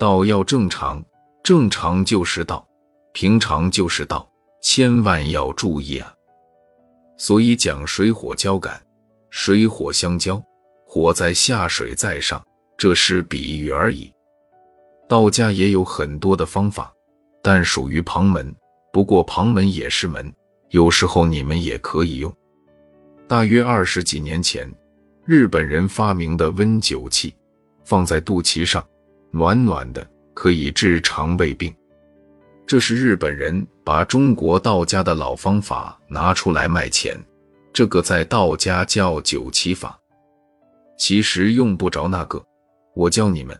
道要正常，正常就是道，平常就是道，千万要注意啊！所以讲水火交感，水火相交，火在下，水在上，这是比喻而已。道家也有很多的方法，但属于旁门。不过旁门也是门，有时候你们也可以用。大约二十几年前，日本人发明的温酒器，放在肚脐上，暖暖的，可以治肠胃病。这是日本人把中国道家的老方法拿出来卖钱。这个在道家叫九七法，其实用不着那个。我教你们，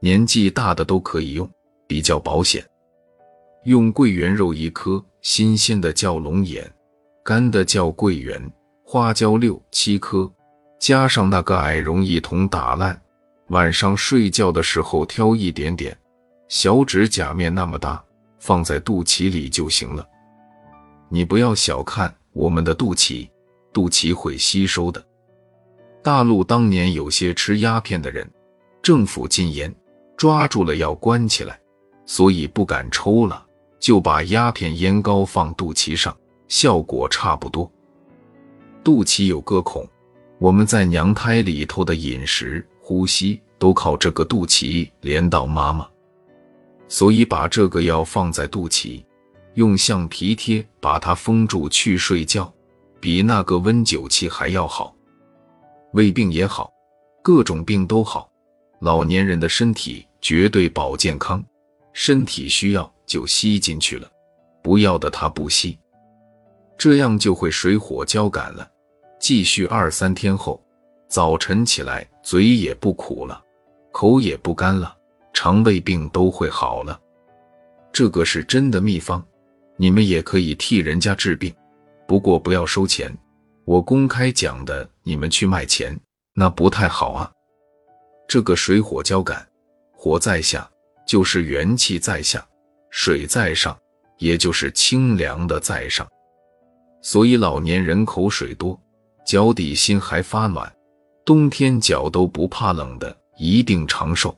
年纪大的都可以用，比较保险。用桂圆肉一颗，新鲜的叫龙眼，干的叫桂圆。花椒六七颗，加上那个矮绒一同打烂。晚上睡觉的时候挑一点点，小指甲面那么大，放在肚脐里就行了。你不要小看我们的肚脐，肚脐会吸收的。大陆当年有些吃鸦片的人，政府禁烟，抓住了要关起来，所以不敢抽了，就把鸦片烟膏放肚脐上，效果差不多。肚脐有个孔，我们在娘胎里头的饮食、呼吸都靠这个肚脐连到妈妈，所以把这个药放在肚脐，用橡皮贴把它封住去睡觉，比那个温酒器还要好。胃病也好，各种病都好，老年人的身体绝对保健康，身体需要就吸进去了，不要的他不吸。这样就会水火交感了。继续二三天后，早晨起来嘴也不苦了，口也不干了，肠胃病都会好了。这个是真的秘方，你们也可以替人家治病，不过不要收钱。我公开讲的，你们去卖钱，那不太好啊。这个水火交感，火在下就是元气在下，水在上，也就是清凉的在上。所以老年人口水多，脚底心还发暖，冬天脚都不怕冷的，一定长寿。